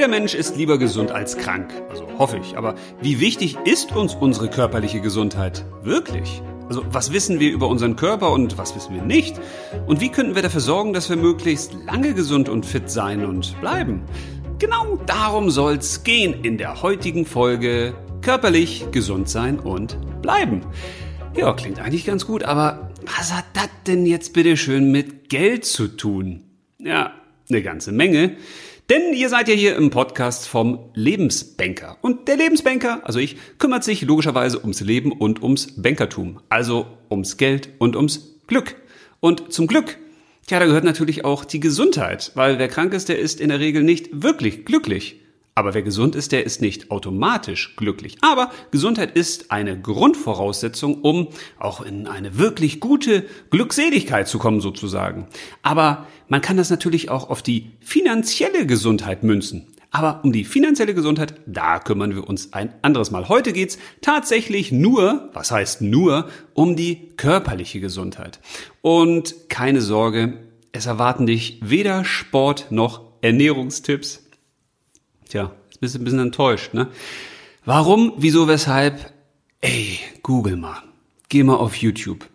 Jeder Mensch ist lieber gesund als krank, also hoffe ich. Aber wie wichtig ist uns unsere körperliche Gesundheit? Wirklich? Also was wissen wir über unseren Körper und was wissen wir nicht? Und wie könnten wir dafür sorgen, dass wir möglichst lange gesund und fit sein und bleiben? Genau darum soll's gehen in der heutigen Folge Körperlich gesund sein und bleiben. Ja, klingt eigentlich ganz gut, aber was hat das denn jetzt bitte schön mit Geld zu tun? Ja, eine ganze Menge. Denn ihr seid ja hier im Podcast vom Lebensbanker. Und der Lebensbanker, also ich, kümmert sich logischerweise ums Leben und ums Bankertum. Also ums Geld und ums Glück. Und zum Glück, tja, da gehört natürlich auch die Gesundheit. Weil wer krank ist, der ist in der Regel nicht wirklich glücklich. Aber wer gesund ist, der ist nicht automatisch glücklich. Aber Gesundheit ist eine Grundvoraussetzung, um auch in eine wirklich gute Glückseligkeit zu kommen sozusagen. Aber man kann das natürlich auch auf die finanzielle Gesundheit münzen. Aber um die finanzielle Gesundheit, da kümmern wir uns ein anderes Mal. Heute geht's tatsächlich nur, was heißt nur, um die körperliche Gesundheit. Und keine Sorge, es erwarten dich weder Sport noch Ernährungstipps. Tja, jetzt bist du ein bisschen enttäuscht, ne? Warum, wieso, weshalb? Ey, google mal. Geh mal auf YouTube.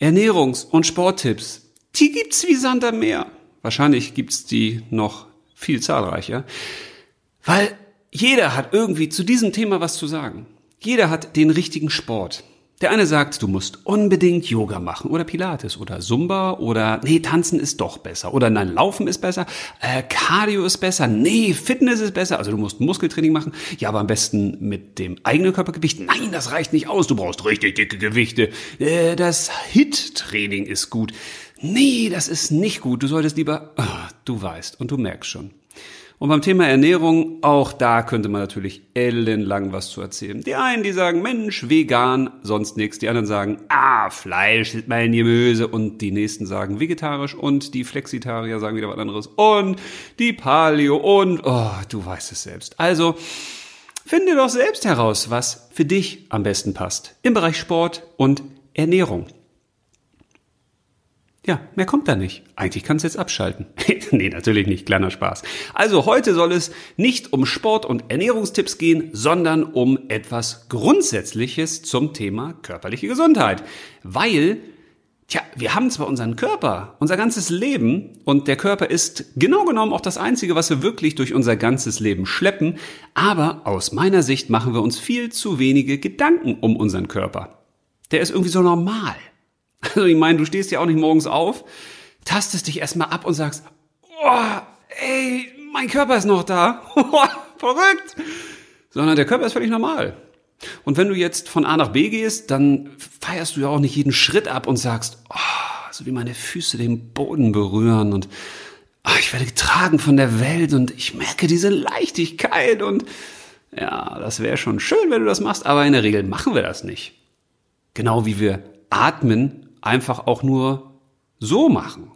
Ernährungs- und Sporttipps, die gibt's wie Sand am Meer. Wahrscheinlich gibt's die noch viel zahlreicher. Weil jeder hat irgendwie zu diesem Thema was zu sagen. Jeder hat den richtigen Sport. Der eine sagt, du musst unbedingt Yoga machen oder Pilates oder Zumba oder nee, tanzen ist doch besser oder nein, laufen ist besser, äh, Cardio ist besser, nee, Fitness ist besser, also du musst Muskeltraining machen, ja, aber am besten mit dem eigenen Körpergewicht. Nein, das reicht nicht aus, du brauchst richtig dicke Gewichte. Äh, das HIT-Training ist gut. Nee, das ist nicht gut, du solltest lieber, oh, du weißt und du merkst schon. Und beim Thema Ernährung, auch da könnte man natürlich ellenlang was zu erzählen. Die einen, die sagen, Mensch, vegan, sonst nichts. Die anderen sagen, ah, Fleisch ist mein Gemüse. Und die nächsten sagen vegetarisch. Und die Flexitarier sagen wieder was anderes. Und die Paleo und, oh, du weißt es selbst. Also, finde doch selbst heraus, was für dich am besten passt. Im Bereich Sport und Ernährung. Ja, mehr kommt da nicht. Eigentlich kannst du jetzt abschalten. nee, natürlich nicht, kleiner Spaß. Also heute soll es nicht um Sport und Ernährungstipps gehen, sondern um etwas Grundsätzliches zum Thema körperliche Gesundheit. Weil, tja, wir haben zwar unseren Körper, unser ganzes Leben und der Körper ist genau genommen auch das Einzige, was wir wirklich durch unser ganzes Leben schleppen, aber aus meiner Sicht machen wir uns viel zu wenige Gedanken um unseren Körper. Der ist irgendwie so normal. Also ich meine, du stehst ja auch nicht morgens auf, tastest dich erstmal ab und sagst, oh, ey, mein Körper ist noch da. Verrückt. Sondern der Körper ist völlig normal. Und wenn du jetzt von A nach B gehst, dann feierst du ja auch nicht jeden Schritt ab und sagst, oh, so wie meine Füße den Boden berühren und oh, ich werde getragen von der Welt und ich merke diese Leichtigkeit und ja, das wäre schon schön, wenn du das machst, aber in der Regel machen wir das nicht. Genau wie wir atmen einfach auch nur so machen.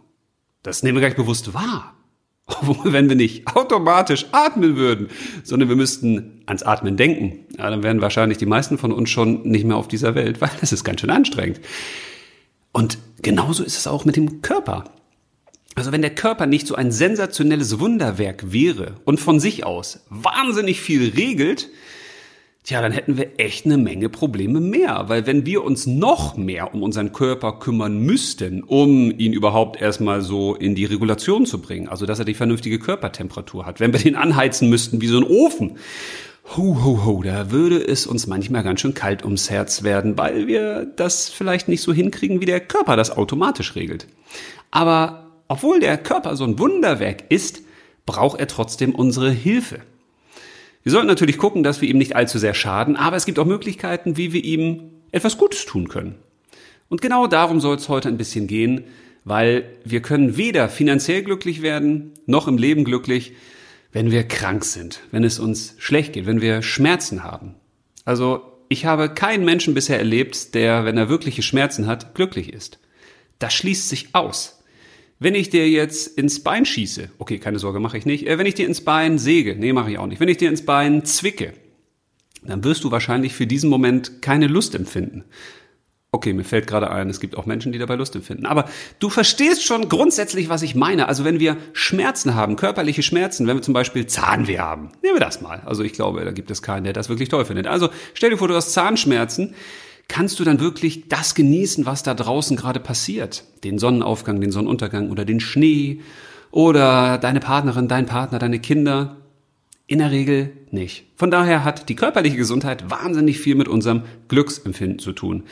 Das nehmen wir gar nicht bewusst wahr. Wenn wir nicht automatisch atmen würden, sondern wir müssten ans Atmen denken, ja, dann wären wahrscheinlich die meisten von uns schon nicht mehr auf dieser Welt, weil das ist ganz schön anstrengend. Und genauso ist es auch mit dem Körper. Also wenn der Körper nicht so ein sensationelles Wunderwerk wäre und von sich aus wahnsinnig viel regelt, Tja, dann hätten wir echt eine Menge Probleme mehr, weil wenn wir uns noch mehr um unseren Körper kümmern müssten, um ihn überhaupt erstmal so in die Regulation zu bringen, also dass er die vernünftige Körpertemperatur hat, wenn wir den anheizen müssten wie so ein Ofen, hu, hu, hu, da würde es uns manchmal ganz schön kalt ums Herz werden, weil wir das vielleicht nicht so hinkriegen, wie der Körper das automatisch regelt. Aber obwohl der Körper so ein Wunderwerk ist, braucht er trotzdem unsere Hilfe. Wir sollten natürlich gucken, dass wir ihm nicht allzu sehr schaden, aber es gibt auch Möglichkeiten, wie wir ihm etwas Gutes tun können. Und genau darum soll es heute ein bisschen gehen, weil wir können weder finanziell glücklich werden, noch im Leben glücklich, wenn wir krank sind, wenn es uns schlecht geht, wenn wir Schmerzen haben. Also ich habe keinen Menschen bisher erlebt, der, wenn er wirkliche Schmerzen hat, glücklich ist. Das schließt sich aus. Wenn ich dir jetzt ins Bein schieße, okay, keine Sorge, mache ich nicht. Äh, wenn ich dir ins Bein säge, nee, mache ich auch nicht. Wenn ich dir ins Bein zwicke, dann wirst du wahrscheinlich für diesen Moment keine Lust empfinden. Okay, mir fällt gerade ein, es gibt auch Menschen, die dabei Lust empfinden. Aber du verstehst schon grundsätzlich, was ich meine. Also wenn wir Schmerzen haben, körperliche Schmerzen, wenn wir zum Beispiel Zahnweh haben, nehmen wir das mal. Also ich glaube, da gibt es keinen, der das wirklich toll findet. Also stell dir vor, du hast Zahnschmerzen. Kannst du dann wirklich das genießen, was da draußen gerade passiert? Den Sonnenaufgang, den Sonnenuntergang oder den Schnee oder deine Partnerin, dein Partner, deine Kinder? In der Regel nicht. Von daher hat die körperliche Gesundheit wahnsinnig viel mit unserem Glücksempfinden zu tun.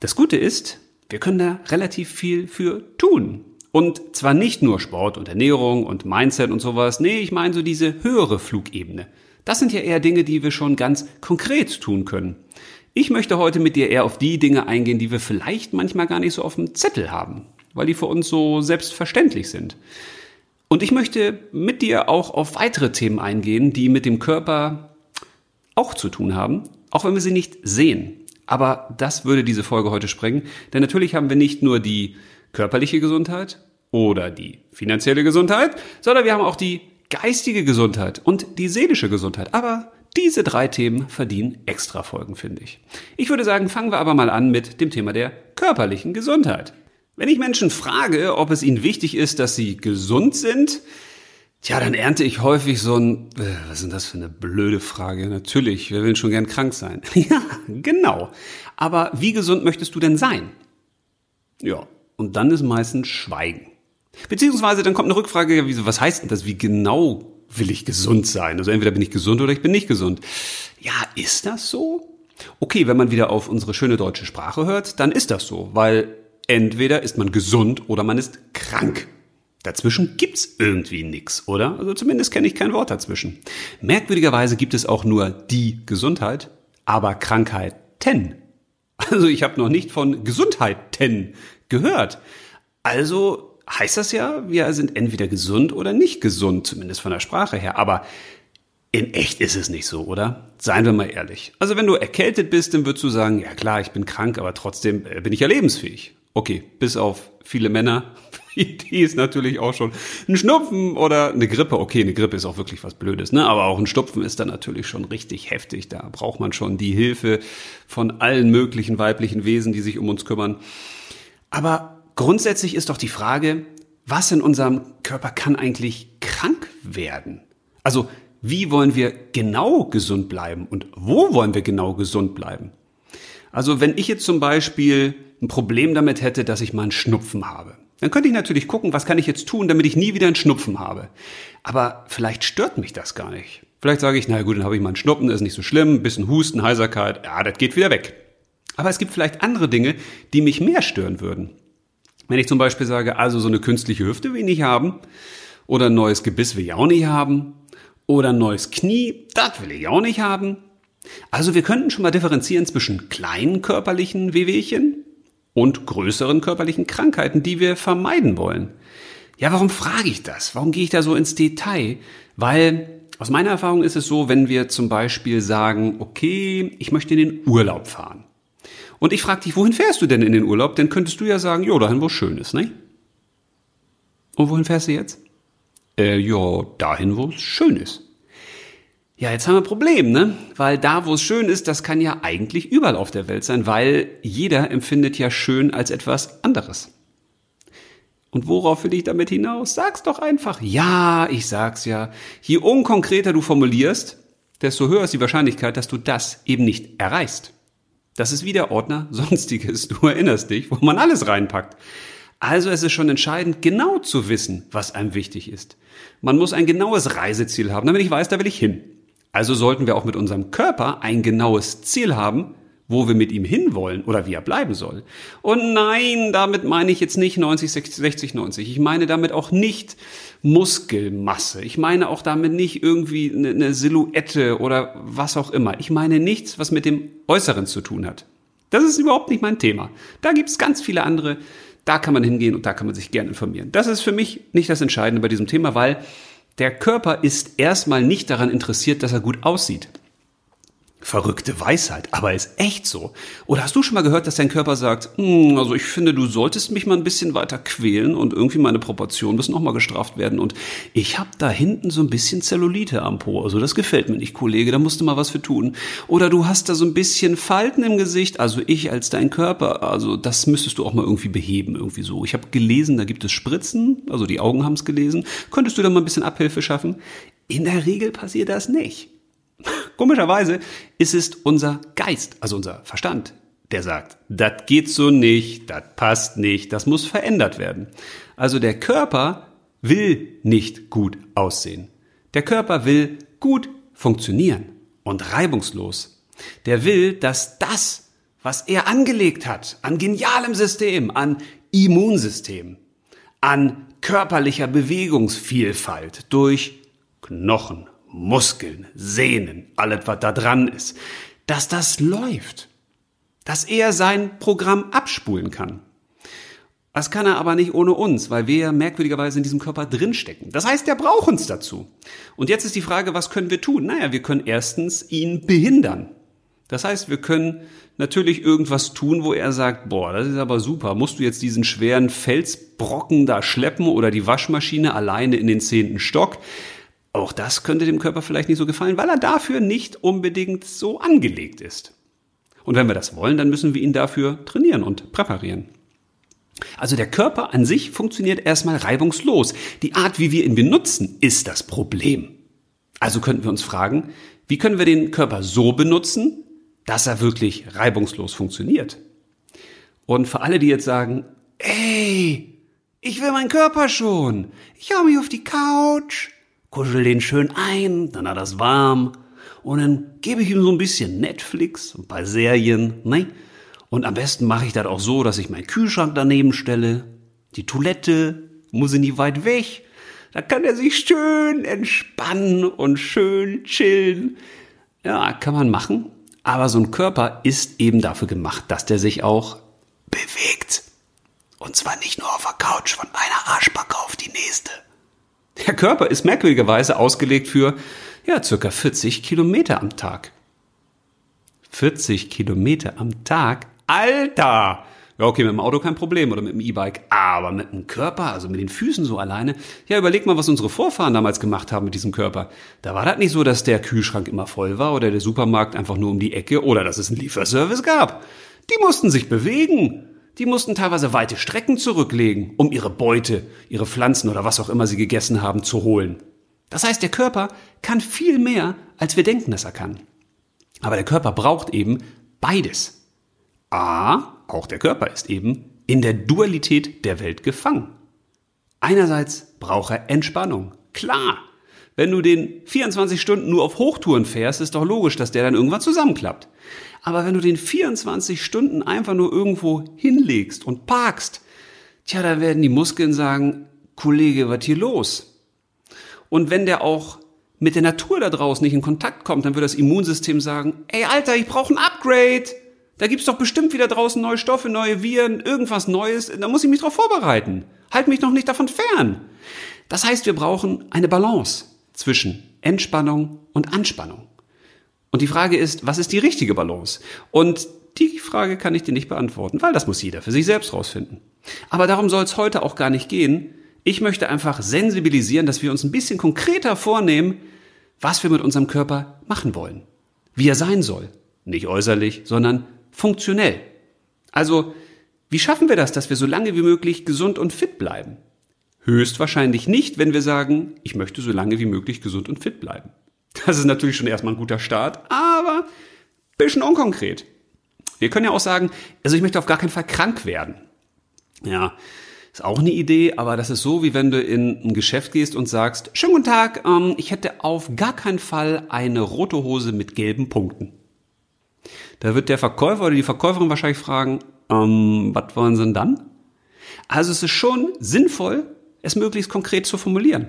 Das Gute ist, wir können da relativ viel für tun. Und zwar nicht nur Sport und Ernährung und Mindset und sowas. Nee, ich meine so diese höhere Flugebene. Das sind ja eher Dinge, die wir schon ganz konkret tun können. Ich möchte heute mit dir eher auf die Dinge eingehen, die wir vielleicht manchmal gar nicht so auf dem Zettel haben, weil die für uns so selbstverständlich sind. Und ich möchte mit dir auch auf weitere Themen eingehen, die mit dem Körper auch zu tun haben, auch wenn wir sie nicht sehen. Aber das würde diese Folge heute sprengen, denn natürlich haben wir nicht nur die körperliche Gesundheit oder die finanzielle Gesundheit, sondern wir haben auch die geistige Gesundheit und die seelische Gesundheit. Aber diese drei Themen verdienen extra Folgen, finde ich. Ich würde sagen, fangen wir aber mal an mit dem Thema der körperlichen Gesundheit. Wenn ich Menschen frage, ob es ihnen wichtig ist, dass sie gesund sind, Tja, dann ernte ich häufig so ein, äh, was denn das für eine blöde Frage? Natürlich, wir will schon gern krank sein. ja, genau. Aber wie gesund möchtest du denn sein? Ja, und dann ist meistens Schweigen. Beziehungsweise dann kommt eine Rückfrage, was heißt denn das? Wie genau will ich gesund sein? Also entweder bin ich gesund oder ich bin nicht gesund. Ja, ist das so? Okay, wenn man wieder auf unsere schöne deutsche Sprache hört, dann ist das so, weil entweder ist man gesund oder man ist krank. Dazwischen gibt's irgendwie nix, oder? Also zumindest kenne ich kein Wort dazwischen. Merkwürdigerweise gibt es auch nur die Gesundheit, aber Krankheiten. Also ich habe noch nicht von Gesundheiten gehört. Also heißt das ja, wir sind entweder gesund oder nicht gesund, zumindest von der Sprache her. Aber in echt ist es nicht so, oder? Seien wir mal ehrlich. Also wenn du erkältet bist, dann würdest du sagen, ja klar, ich bin krank, aber trotzdem äh, bin ich ja lebensfähig. Okay, bis auf viele Männer, die ist natürlich auch schon ein Schnupfen oder eine Grippe. Okay, eine Grippe ist auch wirklich was Blödes, ne? Aber auch ein Schnupfen ist dann natürlich schon richtig heftig. Da braucht man schon die Hilfe von allen möglichen weiblichen Wesen, die sich um uns kümmern. Aber grundsätzlich ist doch die Frage, was in unserem Körper kann eigentlich krank werden? Also, wie wollen wir genau gesund bleiben und wo wollen wir genau gesund bleiben? Also, wenn ich jetzt zum Beispiel ein Problem damit hätte, dass ich mal einen Schnupfen habe, dann könnte ich natürlich gucken, was kann ich jetzt tun, damit ich nie wieder einen Schnupfen habe. Aber vielleicht stört mich das gar nicht. Vielleicht sage ich, na gut, dann habe ich mal einen Schnupfen, ist nicht so schlimm, ein bisschen Husten, Heiserkeit, ja, das geht wieder weg. Aber es gibt vielleicht andere Dinge, die mich mehr stören würden. Wenn ich zum Beispiel sage, also so eine künstliche Hüfte will ich nicht haben, oder ein neues Gebiss will ich auch nicht haben, oder ein neues Knie, das will ich auch nicht haben. Also wir könnten schon mal differenzieren zwischen kleinen körperlichen Wehwehchen und größeren körperlichen Krankheiten, die wir vermeiden wollen. Ja, warum frage ich das? Warum gehe ich da so ins Detail? Weil aus meiner Erfahrung ist es so, wenn wir zum Beispiel sagen, okay, ich möchte in den Urlaub fahren. Und ich frage dich, wohin fährst du denn in den Urlaub? Dann könntest du ja sagen, jo, dahin, wo es schön ist, ne? Und wohin fährst du jetzt? Äh, ja, dahin, wo es schön ist. Ja, jetzt haben wir ein Problem, ne? Weil da, wo es schön ist, das kann ja eigentlich überall auf der Welt sein, weil jeder empfindet ja schön als etwas anderes. Und worauf will ich damit hinaus? Sag's doch einfach. Ja, ich sag's ja. Je unkonkreter du formulierst, desto höher ist die Wahrscheinlichkeit, dass du das eben nicht erreichst. Das ist wie der Ordner Sonstiges. Du erinnerst dich, wo man alles reinpackt. Also es ist schon entscheidend, genau zu wissen, was einem wichtig ist. Man muss ein genaues Reiseziel haben, damit ich weiß, da will ich hin. Also sollten wir auch mit unserem Körper ein genaues Ziel haben, wo wir mit ihm hinwollen oder wie er bleiben soll. Und nein, damit meine ich jetzt nicht 90, 60, 60, 90. Ich meine damit auch nicht Muskelmasse. Ich meine auch damit nicht irgendwie eine Silhouette oder was auch immer. Ich meine nichts, was mit dem Äußeren zu tun hat. Das ist überhaupt nicht mein Thema. Da gibt es ganz viele andere. Da kann man hingehen und da kann man sich gerne informieren. Das ist für mich nicht das Entscheidende bei diesem Thema, weil der Körper ist erstmal nicht daran interessiert, dass er gut aussieht. Verrückte Weisheit, aber ist echt so. Oder hast du schon mal gehört, dass dein Körper sagt, hm, also ich finde, du solltest mich mal ein bisschen weiter quälen und irgendwie meine Proportionen müssen noch mal gestraft werden und ich habe da hinten so ein bisschen Zellulite am Po, also das gefällt mir nicht, Kollege, da musst du mal was für tun. Oder du hast da so ein bisschen Falten im Gesicht, also ich als dein Körper, also das müsstest du auch mal irgendwie beheben, irgendwie so. Ich habe gelesen, da gibt es Spritzen, also die Augen haben es gelesen. Könntest du da mal ein bisschen Abhilfe schaffen? In der Regel passiert das nicht. Komischerweise ist es unser Geist, also unser Verstand, der sagt, das geht so nicht, das passt nicht, das muss verändert werden. Also der Körper will nicht gut aussehen. Der Körper will gut funktionieren und reibungslos. Der will, dass das, was er angelegt hat, an genialem System, an Immunsystem, an körperlicher Bewegungsvielfalt durch Knochen, Muskeln, Sehnen, alles was da dran ist, dass das läuft, dass er sein Programm abspulen kann. Das kann er aber nicht ohne uns, weil wir merkwürdigerweise in diesem Körper drinstecken. Das heißt, er braucht uns dazu. Und jetzt ist die Frage, was können wir tun? Naja, wir können erstens ihn behindern. Das heißt, wir können natürlich irgendwas tun, wo er sagt, boah, das ist aber super, musst du jetzt diesen schweren Felsbrocken da schleppen oder die Waschmaschine alleine in den zehnten Stock? Auch das könnte dem Körper vielleicht nicht so gefallen, weil er dafür nicht unbedingt so angelegt ist. Und wenn wir das wollen, dann müssen wir ihn dafür trainieren und präparieren. Also der Körper an sich funktioniert erstmal reibungslos. Die Art, wie wir ihn benutzen, ist das Problem. Also könnten wir uns fragen, wie können wir den Körper so benutzen, dass er wirklich reibungslos funktioniert? Und für alle, die jetzt sagen, ey, ich will meinen Körper schon. Ich hau mich auf die Couch kuschel den schön ein, dann hat das warm und dann gebe ich ihm so ein bisschen Netflix, ein paar Serien, ne? Und am besten mache ich das auch so, dass ich meinen Kühlschrank daneben stelle, die Toilette, muss ich nie weit weg. Da kann er sich schön entspannen und schön chillen. Ja, kann man machen. Aber so ein Körper ist eben dafür gemacht, dass der sich auch bewegt. Und zwar nicht nur auf der Couch von einer Arschbacke auf die nächste. Der Körper ist merkwürdigerweise ausgelegt für, ja, circa 40 Kilometer am Tag. 40 Kilometer am Tag? Alter! Ja, okay, mit dem Auto kein Problem oder mit dem E-Bike, aber mit dem Körper, also mit den Füßen so alleine. Ja, überleg mal, was unsere Vorfahren damals gemacht haben mit diesem Körper. Da war das nicht so, dass der Kühlschrank immer voll war oder der Supermarkt einfach nur um die Ecke oder dass es einen Lieferservice gab. Die mussten sich bewegen die mussten teilweise weite Strecken zurücklegen, um ihre Beute, ihre Pflanzen oder was auch immer sie gegessen haben, zu holen. Das heißt, der Körper kann viel mehr, als wir denken, dass er kann. Aber der Körper braucht eben beides. A, auch der Körper ist eben in der Dualität der Welt gefangen. Einerseits braucht er Entspannung. Klar. Wenn du den 24 Stunden nur auf Hochtouren fährst, ist doch logisch, dass der dann irgendwann zusammenklappt. Aber wenn du den 24 Stunden einfach nur irgendwo hinlegst und parkst, tja, da werden die Muskeln sagen, Kollege, was hier los? Und wenn der auch mit der Natur da draußen nicht in Kontakt kommt, dann wird das Immunsystem sagen, ey Alter, ich brauche ein Upgrade. Da gibt's doch bestimmt wieder draußen neue Stoffe, neue Viren, irgendwas Neues. Da muss ich mich drauf vorbereiten. Halt mich noch nicht davon fern. Das heißt, wir brauchen eine Balance zwischen Entspannung und Anspannung. Und die Frage ist, was ist die richtige Balance? Und die Frage kann ich dir nicht beantworten, weil das muss jeder für sich selbst rausfinden. Aber darum soll es heute auch gar nicht gehen. Ich möchte einfach sensibilisieren, dass wir uns ein bisschen konkreter vornehmen, was wir mit unserem Körper machen wollen. Wie er sein soll. Nicht äußerlich, sondern funktionell. Also, wie schaffen wir das, dass wir so lange wie möglich gesund und fit bleiben? Höchstwahrscheinlich nicht, wenn wir sagen, ich möchte so lange wie möglich gesund und fit bleiben. Das ist natürlich schon erstmal ein guter Start, aber bisschen unkonkret. Wir können ja auch sagen, also ich möchte auf gar keinen Fall krank werden. Ja, ist auch eine Idee, aber das ist so, wie wenn du in ein Geschäft gehst und sagst, schönen guten Tag, ähm, ich hätte auf gar keinen Fall eine rote Hose mit gelben Punkten. Da wird der Verkäufer oder die Verkäuferin wahrscheinlich fragen, ähm, was wollen sie denn dann? Also es ist schon sinnvoll, es möglichst konkret zu formulieren.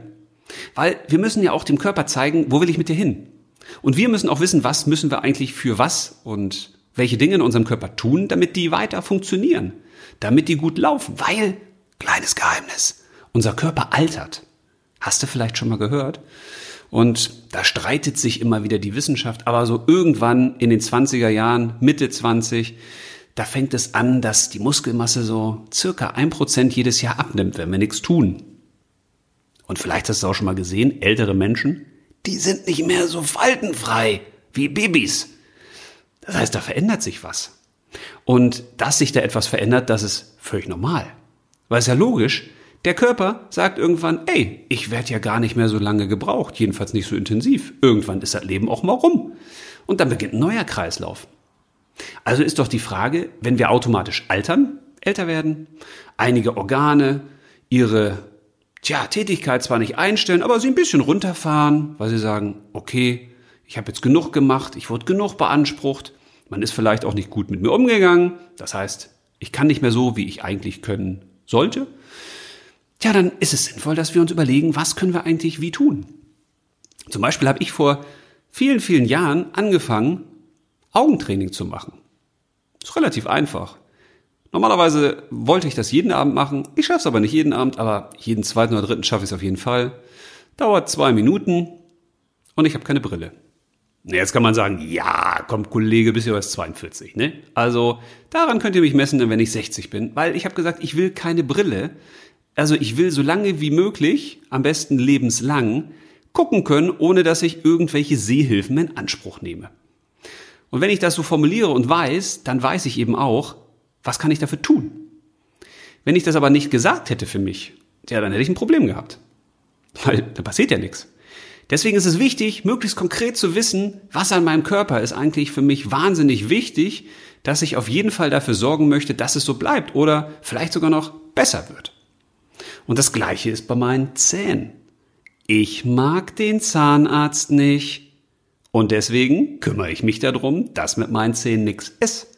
Weil wir müssen ja auch dem Körper zeigen, wo will ich mit dir hin? Und wir müssen auch wissen, was müssen wir eigentlich für was und welche Dinge in unserem Körper tun, damit die weiter funktionieren, damit die gut laufen. Weil, kleines Geheimnis, unser Körper altert. Hast du vielleicht schon mal gehört? Und da streitet sich immer wieder die Wissenschaft, aber so irgendwann in den 20er Jahren, Mitte 20, da fängt es an, dass die Muskelmasse so circa ein Prozent jedes Jahr abnimmt, wenn wir nichts tun. Und vielleicht hast du auch schon mal gesehen, ältere Menschen, die sind nicht mehr so faltenfrei wie Babys. Das heißt, da verändert sich was. Und dass sich da etwas verändert, das ist völlig normal. Weil es ja logisch, der Körper sagt irgendwann, ey, ich werde ja gar nicht mehr so lange gebraucht, jedenfalls nicht so intensiv. Irgendwann ist das Leben auch mal rum. Und dann beginnt ein neuer Kreislauf. Also ist doch die Frage, wenn wir automatisch altern, älter werden, einige Organe ihre tja, Tätigkeit zwar nicht einstellen, aber sie ein bisschen runterfahren, weil sie sagen, okay, ich habe jetzt genug gemacht, ich wurde genug beansprucht, man ist vielleicht auch nicht gut mit mir umgegangen, das heißt, ich kann nicht mehr so, wie ich eigentlich können sollte. Tja, dann ist es sinnvoll, dass wir uns überlegen, was können wir eigentlich wie tun. Zum Beispiel habe ich vor vielen, vielen Jahren angefangen, Augentraining zu machen. Ist relativ einfach. Normalerweise wollte ich das jeden Abend machen. Ich schaffe es aber nicht jeden Abend, aber jeden zweiten oder dritten schaffe ich es auf jeden Fall. Dauert zwei Minuten und ich habe keine Brille. Jetzt kann man sagen, ja, komm Kollege, bist ja erst 42, ne? Also daran könnt ihr mich messen, wenn ich 60 bin, weil ich habe gesagt, ich will keine Brille. Also ich will so lange wie möglich, am besten lebenslang, gucken können, ohne dass ich irgendwelche Sehhilfen in Anspruch nehme. Und wenn ich das so formuliere und weiß, dann weiß ich eben auch, was kann ich dafür tun? Wenn ich das aber nicht gesagt hätte für mich, ja, dann hätte ich ein Problem gehabt. Weil da passiert ja nichts. Deswegen ist es wichtig, möglichst konkret zu wissen, was an meinem Körper ist eigentlich für mich wahnsinnig wichtig, dass ich auf jeden Fall dafür sorgen möchte, dass es so bleibt oder vielleicht sogar noch besser wird. Und das Gleiche ist bei meinen Zähnen. Ich mag den Zahnarzt nicht und deswegen kümmere ich mich darum, dass mit meinen Zähnen nichts ist.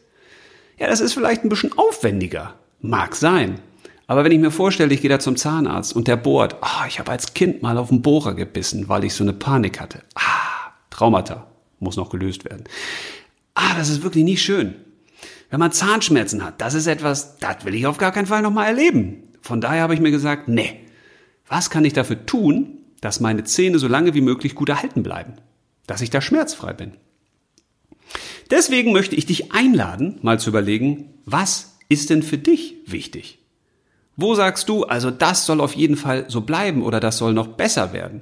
Ja, das ist vielleicht ein bisschen aufwendiger. Mag sein. Aber wenn ich mir vorstelle, ich gehe da zum Zahnarzt und der bohrt, oh, ich habe als Kind mal auf den Bohrer gebissen, weil ich so eine Panik hatte. Ah, Traumata. Muss noch gelöst werden. Ah, das ist wirklich nicht schön. Wenn man Zahnschmerzen hat, das ist etwas, das will ich auf gar keinen Fall nochmal erleben. Von daher habe ich mir gesagt, nee, was kann ich dafür tun, dass meine Zähne so lange wie möglich gut erhalten bleiben? Dass ich da schmerzfrei bin? Deswegen möchte ich dich einladen, mal zu überlegen, was ist denn für dich wichtig? Wo sagst du, also das soll auf jeden Fall so bleiben oder das soll noch besser werden?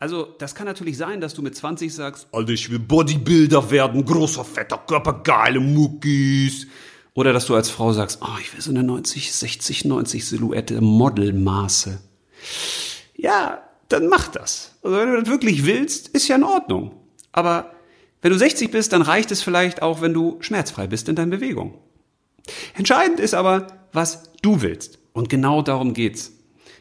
Also, das kann natürlich sein, dass du mit 20 sagst, Alter, ich will Bodybuilder werden, großer, fetter Körper, geile Muckis. Oder dass du als Frau sagst, oh, ich will so eine 90, 60, 90 Silhouette, Modelmaße. Ja, dann mach das. Also, wenn du das wirklich willst, ist ja in Ordnung. Aber wenn du 60 bist, dann reicht es vielleicht auch, wenn du schmerzfrei bist in deinen Bewegungen. Entscheidend ist aber, was du willst. Und genau darum geht's.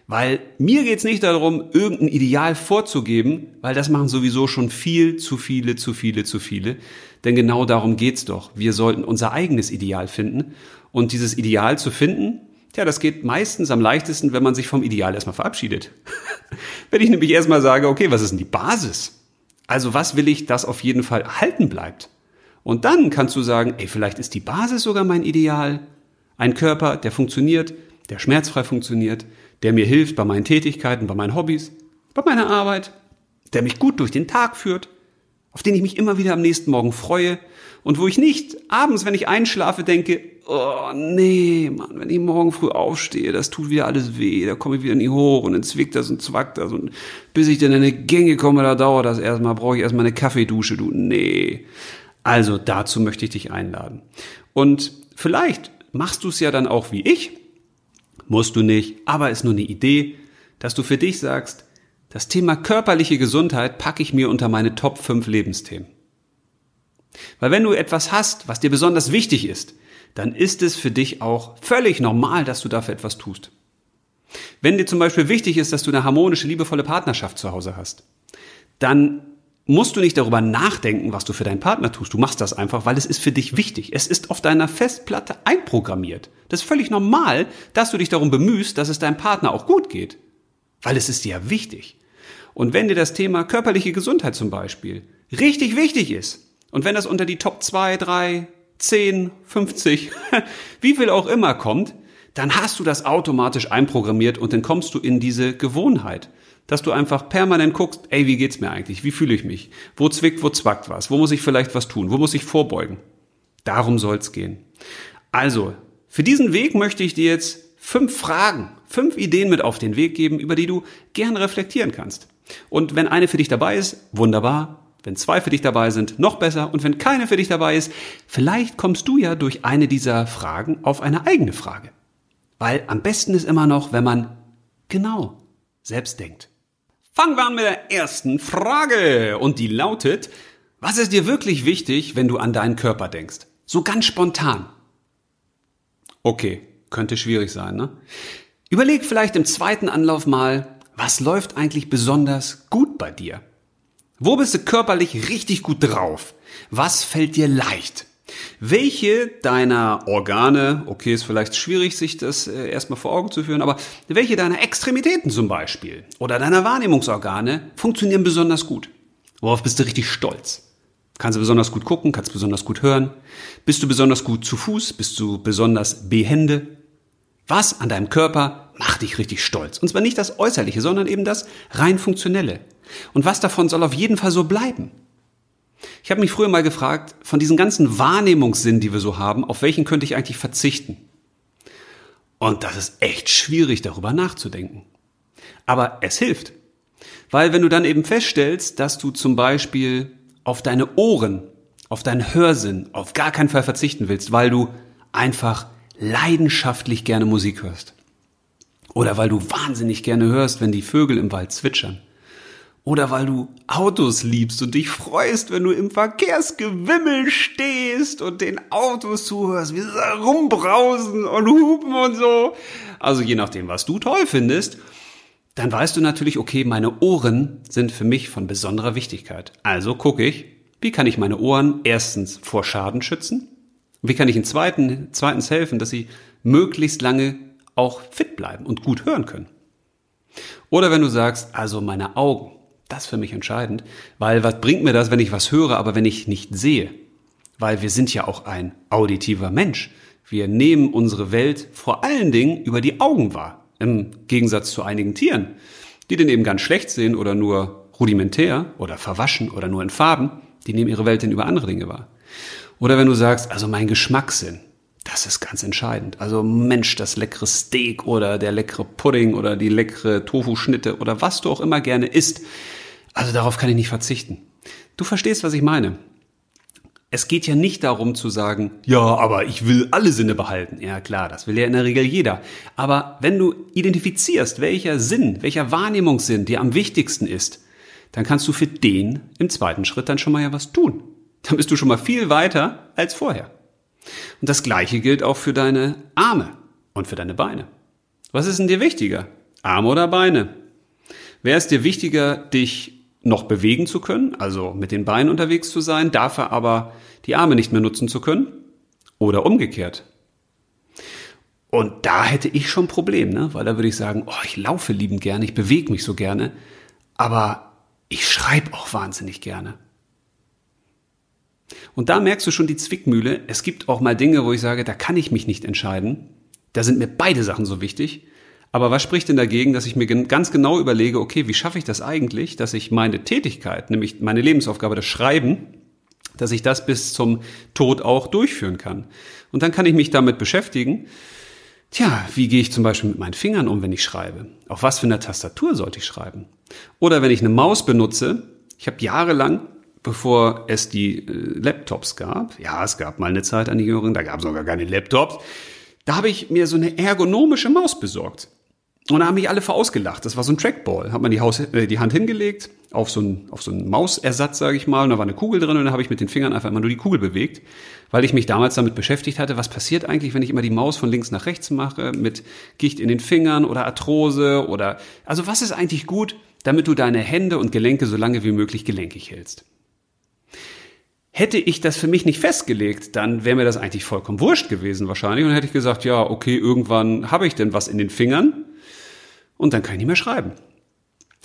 Weil mir geht's nicht darum, irgendein Ideal vorzugeben, weil das machen sowieso schon viel zu viele, zu viele, zu viele. Denn genau darum geht's doch. Wir sollten unser eigenes Ideal finden. Und dieses Ideal zu finden, ja, das geht meistens am leichtesten, wenn man sich vom Ideal erstmal verabschiedet. wenn ich nämlich erstmal sage, okay, was ist denn die Basis? Also was will ich, dass auf jeden Fall erhalten bleibt? Und dann kannst du sagen, ey, vielleicht ist die Basis sogar mein Ideal. Ein Körper, der funktioniert, der schmerzfrei funktioniert, der mir hilft bei meinen Tätigkeiten, bei meinen Hobbys, bei meiner Arbeit, der mich gut durch den Tag führt, auf den ich mich immer wieder am nächsten Morgen freue und wo ich nicht abends, wenn ich einschlafe, denke, oh nee, Mann, wenn ich morgen früh aufstehe, das tut wieder alles weh, da komme ich wieder nie hoch und dann zwickt das und zwackt das und bis ich dann in eine Gänge komme, da dauert das erstmal, brauche ich erstmal eine Kaffeedusche, du, nee. Also dazu möchte ich dich einladen. Und vielleicht machst du es ja dann auch wie ich, musst du nicht, aber ist nur eine Idee, dass du für dich sagst, das Thema körperliche Gesundheit packe ich mir unter meine Top 5 Lebensthemen. Weil wenn du etwas hast, was dir besonders wichtig ist, dann ist es für dich auch völlig normal, dass du dafür etwas tust. Wenn dir zum Beispiel wichtig ist, dass du eine harmonische, liebevolle Partnerschaft zu Hause hast, dann musst du nicht darüber nachdenken, was du für deinen Partner tust. Du machst das einfach, weil es ist für dich wichtig. Es ist auf deiner Festplatte einprogrammiert. Das ist völlig normal, dass du dich darum bemühst, dass es deinem Partner auch gut geht. Weil es ist dir ja wichtig. Und wenn dir das Thema körperliche Gesundheit zum Beispiel richtig wichtig ist, und wenn das unter die Top 2, 3, 10, 50, wie viel auch immer kommt, dann hast du das automatisch einprogrammiert und dann kommst du in diese Gewohnheit, dass du einfach permanent guckst, ey, wie geht's mir eigentlich? Wie fühle ich mich? Wo zwickt, wo zwackt was? Wo muss ich vielleicht was tun? Wo muss ich vorbeugen? Darum soll's gehen. Also, für diesen Weg möchte ich dir jetzt fünf Fragen, fünf Ideen mit auf den Weg geben, über die du gern reflektieren kannst. Und wenn eine für dich dabei ist, wunderbar. Wenn zwei für dich dabei sind, noch besser. Und wenn keine für dich dabei ist, vielleicht kommst du ja durch eine dieser Fragen auf eine eigene Frage. Weil am besten ist immer noch, wenn man genau selbst denkt. Fangen wir an mit der ersten Frage. Und die lautet, was ist dir wirklich wichtig, wenn du an deinen Körper denkst? So ganz spontan. Okay, könnte schwierig sein, ne? Überleg vielleicht im zweiten Anlauf mal, was läuft eigentlich besonders gut bei dir? Wo bist du körperlich richtig gut drauf? Was fällt dir leicht? Welche deiner Organe, okay, ist vielleicht schwierig, sich das äh, erstmal vor Augen zu führen, aber welche deiner Extremitäten zum Beispiel oder deiner Wahrnehmungsorgane funktionieren besonders gut? Worauf bist du richtig stolz? Kannst du besonders gut gucken, kannst besonders gut hören? Bist du besonders gut zu Fuß? Bist du besonders behende? Was an deinem Körper macht dich richtig stolz? Und zwar nicht das Äußerliche, sondern eben das rein Funktionelle. Und was davon soll auf jeden Fall so bleiben? Ich habe mich früher mal gefragt, von diesen ganzen Wahrnehmungssinn, die wir so haben, auf welchen könnte ich eigentlich verzichten? Und das ist echt schwierig, darüber nachzudenken. Aber es hilft. Weil wenn du dann eben feststellst, dass du zum Beispiel auf deine Ohren, auf deinen Hörsinn auf gar keinen Fall verzichten willst, weil du einfach leidenschaftlich gerne Musik hörst. Oder weil du wahnsinnig gerne hörst, wenn die Vögel im Wald zwitschern. Oder weil du Autos liebst und dich freust, wenn du im Verkehrsgewimmel stehst und den Autos zuhörst, wie sie rumbrausen und hupen und so. Also je nachdem, was du toll findest, dann weißt du natürlich, okay, meine Ohren sind für mich von besonderer Wichtigkeit. Also gucke ich, wie kann ich meine Ohren erstens vor Schaden schützen? Wie kann ich in zweiten, zweitens helfen, dass sie möglichst lange auch fit bleiben und gut hören können? Oder wenn du sagst, also meine Augen, das ist für mich entscheidend, weil was bringt mir das, wenn ich was höre, aber wenn ich nicht sehe? Weil wir sind ja auch ein auditiver Mensch. Wir nehmen unsere Welt vor allen Dingen über die Augen wahr. Im Gegensatz zu einigen Tieren, die den eben ganz schlecht sehen oder nur rudimentär oder verwaschen oder nur in Farben, die nehmen ihre Welt dann über andere Dinge wahr. Oder wenn du sagst, also mein Geschmackssinn, das ist ganz entscheidend. Also Mensch, das leckere Steak oder der leckere Pudding oder die leckere Tofu-Schnitte oder was du auch immer gerne isst. Also darauf kann ich nicht verzichten. Du verstehst, was ich meine. Es geht ja nicht darum zu sagen, ja, aber ich will alle Sinne behalten. Ja klar, das will ja in der Regel jeder. Aber wenn du identifizierst, welcher Sinn, welcher Wahrnehmungssinn dir am wichtigsten ist, dann kannst du für den im zweiten Schritt dann schon mal ja was tun. Dann bist du schon mal viel weiter als vorher. Und das gleiche gilt auch für deine Arme und für deine Beine. Was ist denn dir wichtiger? Arme oder Beine? Wäre es dir wichtiger, dich noch bewegen zu können, also mit den Beinen unterwegs zu sein, dafür aber die Arme nicht mehr nutzen zu können? Oder umgekehrt? Und da hätte ich schon ein Problem, ne? weil da würde ich sagen, oh, ich laufe liebend gerne, ich bewege mich so gerne, aber ich schreibe auch wahnsinnig gerne. Und da merkst du schon die Zwickmühle. Es gibt auch mal Dinge, wo ich sage, da kann ich mich nicht entscheiden. Da sind mir beide Sachen so wichtig. Aber was spricht denn dagegen, dass ich mir ganz genau überlege, okay, wie schaffe ich das eigentlich, dass ich meine Tätigkeit, nämlich meine Lebensaufgabe, das Schreiben, dass ich das bis zum Tod auch durchführen kann. Und dann kann ich mich damit beschäftigen. Tja, wie gehe ich zum Beispiel mit meinen Fingern um, wenn ich schreibe? Auf was für einer Tastatur sollte ich schreiben? Oder wenn ich eine Maus benutze, ich habe jahrelang, bevor es die äh, Laptops gab, ja, es gab mal eine Zeit an die Jüngeren, da gab es sogar keine Laptops, da habe ich mir so eine ergonomische Maus besorgt. Und da haben mich alle verausgelacht. Das war so ein Trackball. Hat man die, Haus, äh, die Hand hingelegt auf so einen, auf so einen Mausersatz, sage ich mal, und da war eine Kugel drin und dann habe ich mit den Fingern einfach immer nur die Kugel bewegt, weil ich mich damals damit beschäftigt hatte, was passiert eigentlich, wenn ich immer die Maus von links nach rechts mache, mit Gicht in den Fingern oder Arthrose oder also was ist eigentlich gut, damit du deine Hände und Gelenke so lange wie möglich gelenkig hältst. Hätte ich das für mich nicht festgelegt, dann wäre mir das eigentlich vollkommen wurscht gewesen wahrscheinlich und hätte ich gesagt, ja, okay, irgendwann habe ich denn was in den Fingern und dann kann ich nicht mehr schreiben.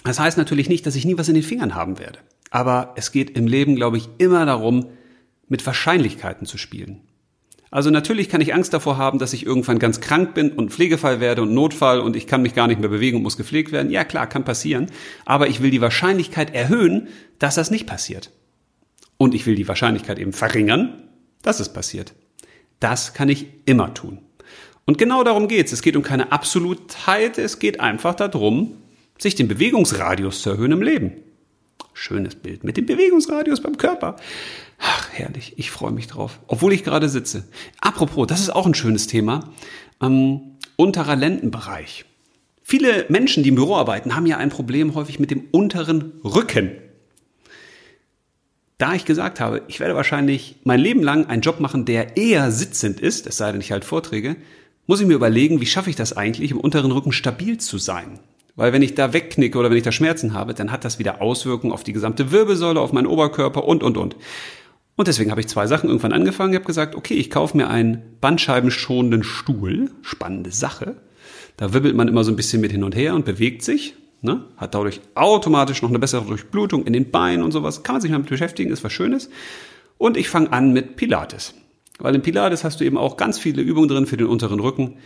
Das heißt natürlich nicht, dass ich nie was in den Fingern haben werde. Aber es geht im Leben, glaube ich, immer darum, mit Wahrscheinlichkeiten zu spielen. Also natürlich kann ich Angst davor haben, dass ich irgendwann ganz krank bin und Pflegefall werde und Notfall und ich kann mich gar nicht mehr bewegen und muss gepflegt werden. Ja klar, kann passieren. Aber ich will die Wahrscheinlichkeit erhöhen, dass das nicht passiert. Und ich will die Wahrscheinlichkeit eben verringern, dass es passiert. Das kann ich immer tun. Und genau darum geht's. Es geht um keine Absolutheit, es geht einfach darum, sich den Bewegungsradius zu erhöhen im Leben. Schönes Bild mit dem Bewegungsradius beim Körper. Ach, herrlich. Ich freue mich drauf. Obwohl ich gerade sitze. Apropos, das ist auch ein schönes Thema. Ähm, unterer Lendenbereich. Viele Menschen, die im Büro arbeiten, haben ja ein Problem häufig mit dem unteren Rücken. Da ich gesagt habe, ich werde wahrscheinlich mein Leben lang einen Job machen, der eher sitzend ist, es sei denn, ich halt Vorträge, muss ich mir überlegen, wie schaffe ich das eigentlich, im unteren Rücken stabil zu sein. Weil wenn ich da wegknicke oder wenn ich da Schmerzen habe, dann hat das wieder Auswirkungen auf die gesamte Wirbelsäule, auf meinen Oberkörper und, und, und. Und deswegen habe ich zwei Sachen irgendwann angefangen. Ich habe gesagt, okay, ich kaufe mir einen bandscheibenschonenden Stuhl. Spannende Sache. Da wibbelt man immer so ein bisschen mit hin und her und bewegt sich. Ne? Hat dadurch automatisch noch eine bessere Durchblutung in den Beinen und sowas. Kann man sich mal mit beschäftigen, ist was Schönes. Und ich fange an mit Pilates. Weil im Pilates hast du eben auch ganz viele Übungen drin für den unteren Rücken.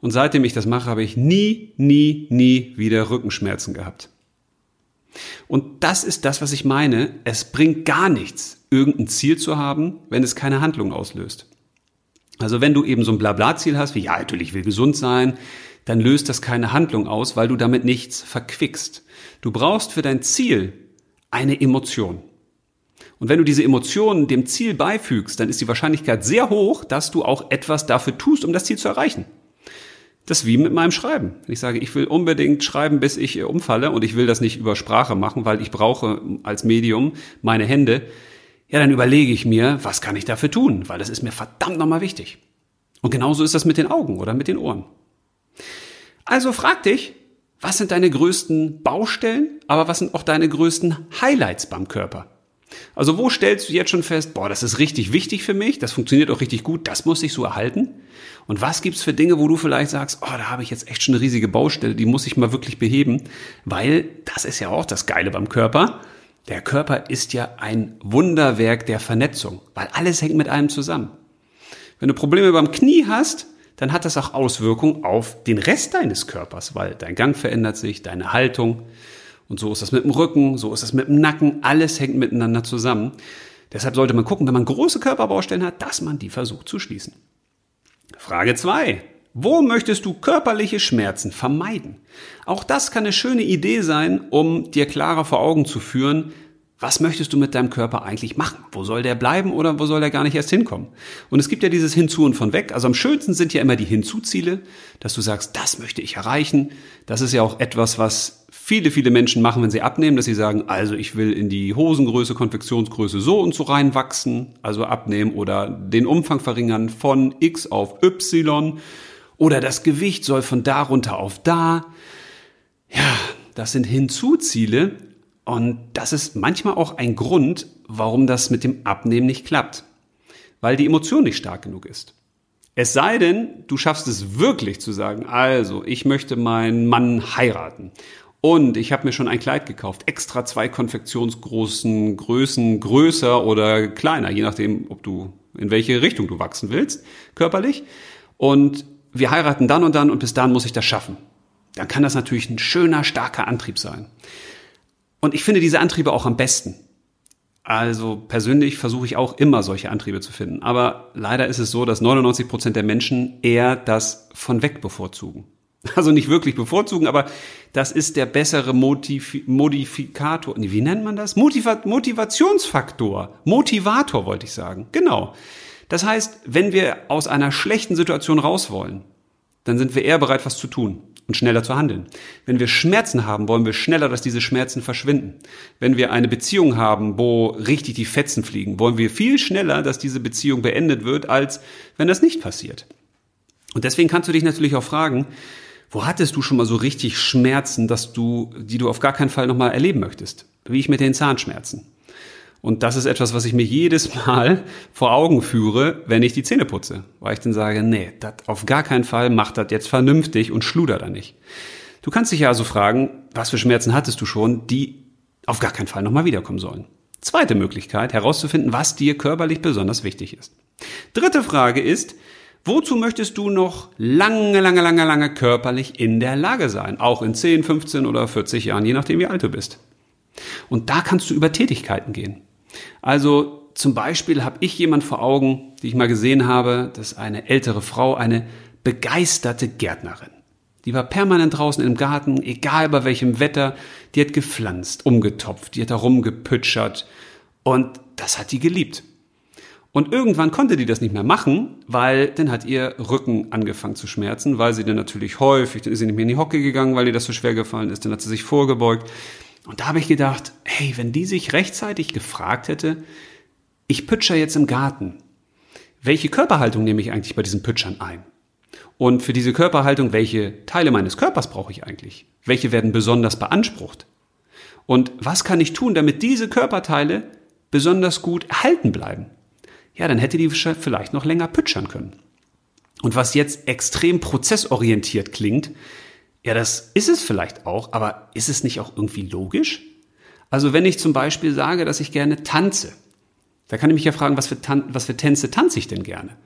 Und seitdem ich das mache, habe ich nie, nie, nie wieder Rückenschmerzen gehabt. Und das ist das, was ich meine. Es bringt gar nichts, irgendein Ziel zu haben, wenn es keine Handlung auslöst. Also wenn du eben so ein Blabla-Ziel hast, wie ja, natürlich, ich will gesund sein, dann löst das keine Handlung aus, weil du damit nichts verquickst. Du brauchst für dein Ziel eine Emotion. Und wenn du diese Emotionen dem Ziel beifügst, dann ist die Wahrscheinlichkeit sehr hoch, dass du auch etwas dafür tust, um das Ziel zu erreichen. Das ist wie mit meinem Schreiben. Ich sage, ich will unbedingt schreiben, bis ich äh, umfalle und ich will das nicht über Sprache machen, weil ich brauche als Medium meine Hände. Ja, dann überlege ich mir, was kann ich dafür tun, weil das ist mir verdammt nochmal wichtig. Und genauso ist das mit den Augen oder mit den Ohren. Also frag dich, was sind deine größten Baustellen, aber was sind auch deine größten Highlights beim Körper? Also wo stellst du jetzt schon fest, boah, das ist richtig wichtig für mich, das funktioniert auch richtig gut, das muss ich so erhalten? Und was gibt's für Dinge, wo du vielleicht sagst, oh, da habe ich jetzt echt schon eine riesige Baustelle, die muss ich mal wirklich beheben, weil das ist ja auch das Geile beim Körper. Der Körper ist ja ein Wunderwerk der Vernetzung, weil alles hängt mit einem zusammen. Wenn du Probleme beim Knie hast, dann hat das auch Auswirkungen auf den Rest deines Körpers, weil dein Gang verändert sich, deine Haltung, und so ist das mit dem Rücken, so ist das mit dem Nacken, alles hängt miteinander zusammen. Deshalb sollte man gucken, wenn man große Körperbaustellen hat, dass man die versucht zu schließen. Frage zwei: Wo möchtest du körperliche Schmerzen vermeiden? Auch das kann eine schöne Idee sein, um dir klarer vor Augen zu führen, was möchtest du mit deinem Körper eigentlich machen? Wo soll der bleiben oder wo soll der gar nicht erst hinkommen? Und es gibt ja dieses Hinzu und von weg. Also am schönsten sind ja immer die Hinzuziele, dass du sagst, das möchte ich erreichen. Das ist ja auch etwas, was viele, viele Menschen machen, wenn sie abnehmen, dass sie sagen, also ich will in die Hosengröße, Konfektionsgröße so und so reinwachsen, also abnehmen oder den Umfang verringern von X auf Y oder das Gewicht soll von da runter auf da. Ja, das sind Hinzuziele und das ist manchmal auch ein Grund, warum das mit dem Abnehmen nicht klappt, weil die Emotion nicht stark genug ist. Es sei denn, du schaffst es wirklich zu sagen, also ich möchte meinen Mann heiraten und ich habe mir schon ein Kleid gekauft, extra zwei konfektionsgroßen Größen, größer oder kleiner, je nachdem, ob du in welche Richtung du wachsen willst, körperlich. Und wir heiraten dann und dann und bis dann muss ich das schaffen. Dann kann das natürlich ein schöner, starker Antrieb sein. Und ich finde diese Antriebe auch am besten. Also persönlich versuche ich auch immer solche Antriebe zu finden. Aber leider ist es so, dass 99 Prozent der Menschen eher das von weg bevorzugen. Also nicht wirklich bevorzugen, aber das ist der bessere Motiv Modifikator. Wie nennt man das? Motiva Motivationsfaktor. Motivator wollte ich sagen. Genau. Das heißt, wenn wir aus einer schlechten Situation raus wollen, dann sind wir eher bereit, was zu tun und schneller zu handeln. Wenn wir Schmerzen haben, wollen wir schneller, dass diese Schmerzen verschwinden. Wenn wir eine Beziehung haben, wo richtig die Fetzen fliegen, wollen wir viel schneller, dass diese Beziehung beendet wird, als wenn das nicht passiert. Und deswegen kannst du dich natürlich auch fragen, wo hattest du schon mal so richtig Schmerzen, dass du, die du auf gar keinen Fall nochmal erleben möchtest? Wie ich mit den Zahnschmerzen. Und das ist etwas, was ich mir jedes Mal vor Augen führe, wenn ich die Zähne putze. Weil ich dann sage, nee, das auf gar keinen Fall, mach das jetzt vernünftig und schluder da nicht. Du kannst dich ja also fragen, was für Schmerzen hattest du schon, die auf gar keinen Fall nochmal wiederkommen sollen. Zweite Möglichkeit, herauszufinden, was dir körperlich besonders wichtig ist. Dritte Frage ist, wozu möchtest du noch lange, lange, lange, lange körperlich in der Lage sein? Auch in 10, 15 oder 40 Jahren, je nachdem wie alt du bist. Und da kannst du über Tätigkeiten gehen. Also zum Beispiel habe ich jemand vor Augen, die ich mal gesehen habe, das ist eine ältere Frau, eine begeisterte Gärtnerin. Die war permanent draußen im Garten, egal bei welchem Wetter. Die hat gepflanzt, umgetopft, die hat da rumgepütschert. Und das hat die geliebt. Und irgendwann konnte die das nicht mehr machen, weil dann hat ihr Rücken angefangen zu schmerzen, weil sie dann natürlich häufig, dann ist sie nicht mehr in die Hocke gegangen, weil ihr das so schwer gefallen ist, dann hat sie sich vorgebeugt. Und da habe ich gedacht, hey, wenn die sich rechtzeitig gefragt hätte, ich pütscher jetzt im Garten, welche Körperhaltung nehme ich eigentlich bei diesen Pütschern ein? Und für diese Körperhaltung, welche Teile meines Körpers brauche ich eigentlich? Welche werden besonders beansprucht? Und was kann ich tun, damit diese Körperteile besonders gut erhalten bleiben? Ja, dann hätte die vielleicht noch länger pütschern können. Und was jetzt extrem prozessorientiert klingt, ja, das ist es vielleicht auch, aber ist es nicht auch irgendwie logisch? Also wenn ich zum Beispiel sage, dass ich gerne tanze, da kann ich mich ja fragen, was für, Tan was für Tänze tanze ich denn gerne?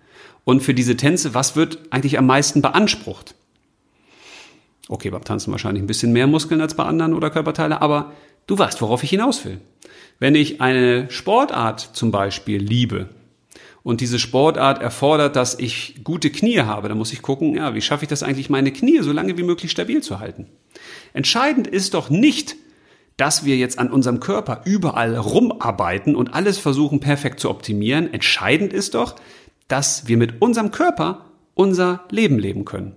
Und für diese Tänze, was wird eigentlich am meisten beansprucht? Okay, beim Tanzen wahrscheinlich ein bisschen mehr Muskeln als bei anderen oder Körperteile, aber du weißt, worauf ich hinaus will. Wenn ich eine Sportart zum Beispiel liebe und diese Sportart erfordert, dass ich gute Knie habe, dann muss ich gucken, ja, wie schaffe ich das eigentlich, meine Knie so lange wie möglich stabil zu halten? Entscheidend ist doch nicht, dass wir jetzt an unserem Körper überall rumarbeiten und alles versuchen perfekt zu optimieren. Entscheidend ist doch, dass wir mit unserem Körper unser Leben leben können.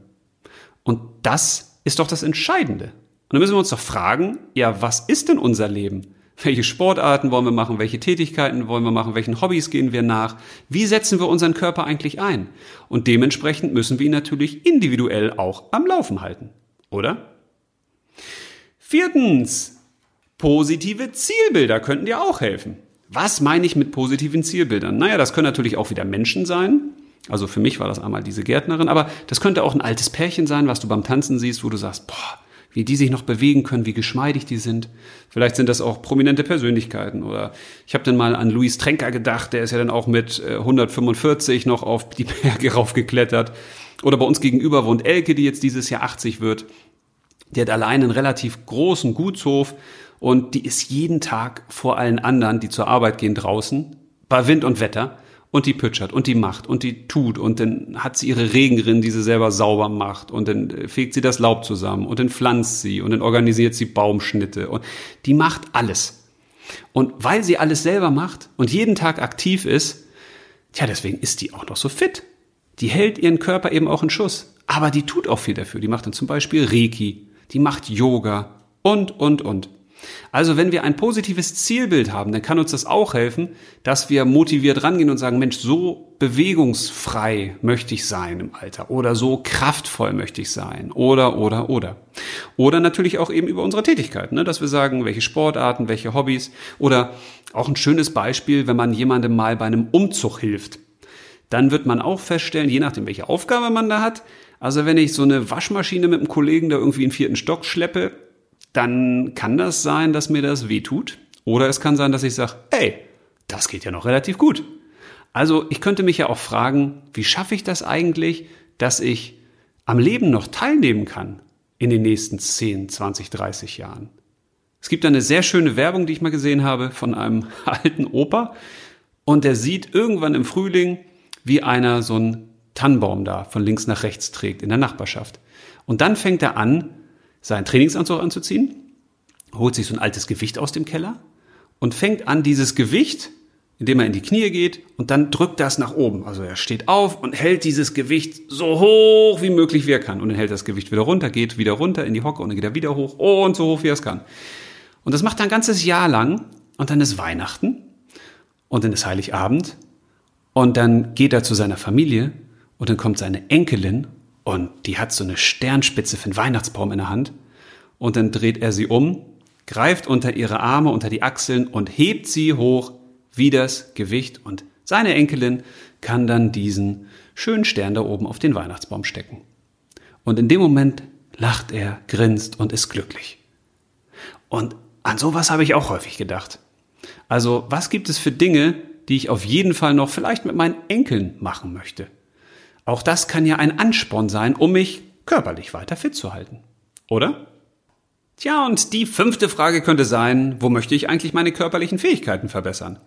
Und das ist doch das Entscheidende. Und dann müssen wir uns doch fragen, ja, was ist denn unser Leben? Welche Sportarten wollen wir machen? Welche Tätigkeiten wollen wir machen? Welchen Hobbys gehen wir nach? Wie setzen wir unseren Körper eigentlich ein? Und dementsprechend müssen wir ihn natürlich individuell auch am Laufen halten. Oder? Viertens. Positive Zielbilder könnten dir auch helfen. Was meine ich mit positiven Zielbildern? Naja, das können natürlich auch wieder Menschen sein. Also für mich war das einmal diese Gärtnerin, aber das könnte auch ein altes Pärchen sein, was du beim Tanzen siehst, wo du sagst, boah, wie die sich noch bewegen können, wie geschmeidig die sind. Vielleicht sind das auch prominente Persönlichkeiten oder ich habe dann mal an Luis Trenker gedacht, der ist ja dann auch mit 145 äh, noch auf die Berge raufgeklettert. Oder bei uns gegenüber wohnt Elke, die jetzt dieses Jahr 80 wird. Die hat allein einen relativ großen Gutshof und die ist jeden Tag vor allen anderen, die zur Arbeit gehen draußen, bei Wind und Wetter und die pütschert und die macht und die tut und dann hat sie ihre Regenrinnen, die sie selber sauber macht und dann äh, fegt sie das Laub zusammen und dann pflanzt sie und dann organisiert sie Baumschnitte und die macht alles. Und weil sie alles selber macht und jeden Tag aktiv ist, tja, deswegen ist die auch noch so fit. Die hält ihren Körper eben auch in Schuss. Aber die tut auch viel dafür. Die macht dann zum Beispiel Reiki, die macht Yoga und, und, und. Also wenn wir ein positives Zielbild haben, dann kann uns das auch helfen, dass wir motiviert rangehen und sagen, Mensch, so bewegungsfrei möchte ich sein im Alter oder so kraftvoll möchte ich sein oder, oder, oder. Oder natürlich auch eben über unsere Tätigkeit, ne? dass wir sagen, welche Sportarten, welche Hobbys oder auch ein schönes Beispiel, wenn man jemandem mal bei einem Umzug hilft. Dann wird man auch feststellen, je nachdem, welche Aufgabe man da hat, also wenn ich so eine Waschmaschine mit einem Kollegen da irgendwie in vierten Stock schleppe, dann kann das sein, dass mir das wehtut. Oder es kann sein, dass ich sage, ey, das geht ja noch relativ gut. Also ich könnte mich ja auch fragen, wie schaffe ich das eigentlich, dass ich am Leben noch teilnehmen kann in den nächsten 10, 20, 30 Jahren? Es gibt eine sehr schöne Werbung, die ich mal gesehen habe von einem alten Opa und der sieht irgendwann im Frühling, wie einer so einen Tannenbaum da von links nach rechts trägt in der Nachbarschaft. Und dann fängt er an, seinen Trainingsanzug anzuziehen, holt sich so ein altes Gewicht aus dem Keller und fängt an, dieses Gewicht, indem er in die Knie geht und dann drückt das nach oben. Also er steht auf und hält dieses Gewicht so hoch wie möglich wie er kann. Und dann hält das Gewicht wieder runter, geht wieder runter in die Hocke und dann geht er wieder hoch und so hoch wie er es kann. Und das macht er ein ganzes Jahr lang und dann ist Weihnachten und dann ist Heiligabend und dann geht er zu seiner Familie und dann kommt seine Enkelin und die hat so eine Sternspitze für einen Weihnachtsbaum in der Hand. Und dann dreht er sie um, greift unter ihre Arme, unter die Achseln und hebt sie hoch wie das Gewicht. Und seine Enkelin kann dann diesen schönen Stern da oben auf den Weihnachtsbaum stecken. Und in dem Moment lacht er, grinst und ist glücklich. Und an sowas habe ich auch häufig gedacht. Also, was gibt es für Dinge, die ich auf jeden Fall noch vielleicht mit meinen Enkeln machen möchte. Auch das kann ja ein Ansporn sein, um mich körperlich weiter fit zu halten. Oder? Tja, und die fünfte Frage könnte sein, wo möchte ich eigentlich meine körperlichen Fähigkeiten verbessern?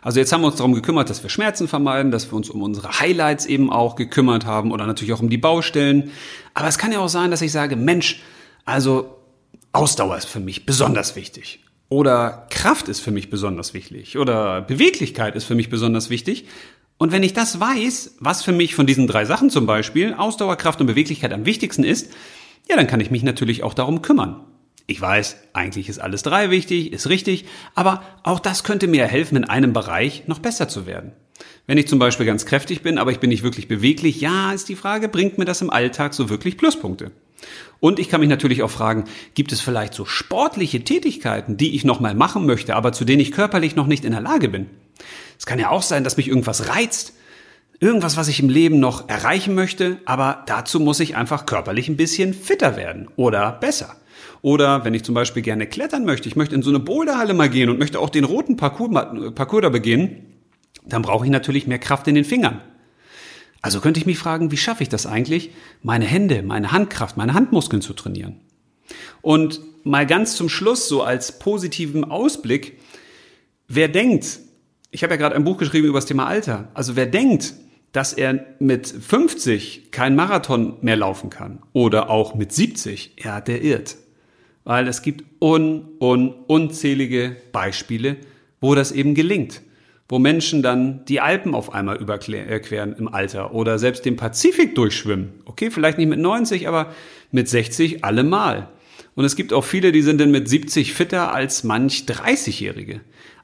Also jetzt haben wir uns darum gekümmert, dass wir Schmerzen vermeiden, dass wir uns um unsere Highlights eben auch gekümmert haben oder natürlich auch um die Baustellen. Aber es kann ja auch sein, dass ich sage, Mensch, also Ausdauer ist für mich besonders wichtig. Oder Kraft ist für mich besonders wichtig. Oder Beweglichkeit ist für mich besonders wichtig. Und wenn ich das weiß, was für mich von diesen drei Sachen zum Beispiel Ausdauer, Kraft und Beweglichkeit am wichtigsten ist, ja, dann kann ich mich natürlich auch darum kümmern. Ich weiß, eigentlich ist alles drei wichtig, ist richtig, aber auch das könnte mir helfen, in einem Bereich noch besser zu werden. Wenn ich zum Beispiel ganz kräftig bin, aber ich bin nicht wirklich beweglich, ja, ist die Frage, bringt mir das im Alltag so wirklich Pluspunkte? Und ich kann mich natürlich auch fragen, gibt es vielleicht so sportliche Tätigkeiten, die ich noch mal machen möchte, aber zu denen ich körperlich noch nicht in der Lage bin? Es kann ja auch sein, dass mich irgendwas reizt, irgendwas, was ich im Leben noch erreichen möchte, aber dazu muss ich einfach körperlich ein bisschen fitter werden oder besser. Oder wenn ich zum Beispiel gerne klettern möchte, ich möchte in so eine Boulderhalle mal gehen und möchte auch den roten Parcours, Parcours da begehen, dann brauche ich natürlich mehr Kraft in den Fingern. Also könnte ich mich fragen, wie schaffe ich das eigentlich, meine Hände, meine Handkraft, meine Handmuskeln zu trainieren? Und mal ganz zum Schluss, so als positiven Ausblick, wer denkt, ich habe ja gerade ein Buch geschrieben über das Thema Alter, also wer denkt, dass er mit 50 kein Marathon mehr laufen kann oder auch mit 70, ja, der irrt. Weil es gibt un, un, unzählige Beispiele, wo das eben gelingt wo Menschen dann die Alpen auf einmal überqueren im Alter oder selbst den Pazifik durchschwimmen. Okay, vielleicht nicht mit 90, aber mit 60 allemal. Und es gibt auch viele, die sind dann mit 70 fitter als manch 30-Jährige.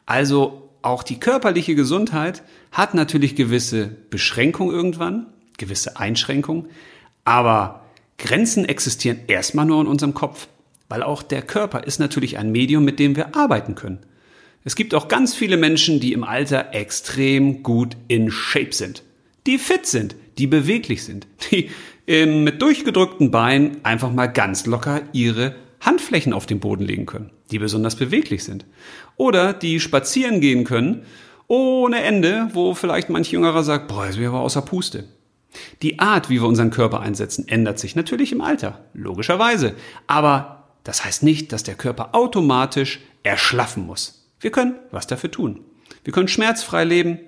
Also auch die körperliche Gesundheit hat natürlich gewisse Beschränkungen irgendwann, gewisse Einschränkungen, aber Grenzen existieren erstmal nur in unserem Kopf, weil auch der Körper ist natürlich ein Medium, mit dem wir arbeiten können. Es gibt auch ganz viele Menschen, die im Alter extrem gut in Shape sind. Die fit sind, die beweglich sind, die mit durchgedrückten Beinen einfach mal ganz locker ihre Handflächen auf den Boden legen können, die besonders beweglich sind. Oder die spazieren gehen können ohne Ende, wo vielleicht manch Jüngerer sagt, boah, bin ich aber außer Puste. Die Art, wie wir unseren Körper einsetzen, ändert sich natürlich im Alter, logischerweise. Aber das heißt nicht, dass der Körper automatisch erschlaffen muss. Wir können was dafür tun. Wir können schmerzfrei leben.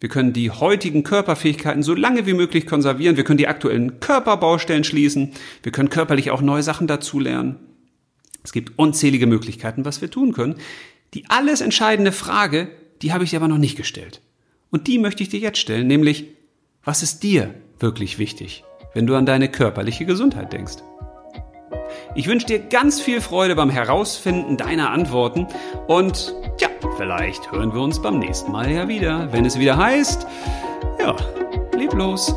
Wir können die heutigen Körperfähigkeiten so lange wie möglich konservieren. Wir können die aktuellen Körperbaustellen schließen. Wir können körperlich auch neue Sachen dazulernen. Es gibt unzählige Möglichkeiten, was wir tun können. Die alles entscheidende Frage, die habe ich dir aber noch nicht gestellt. Und die möchte ich dir jetzt stellen, nämlich, was ist dir wirklich wichtig, wenn du an deine körperliche Gesundheit denkst? Ich wünsche dir ganz viel Freude beim Herausfinden deiner Antworten und ja, vielleicht hören wir uns beim nächsten Mal ja wieder, wenn es wieder heißt, ja, leb los.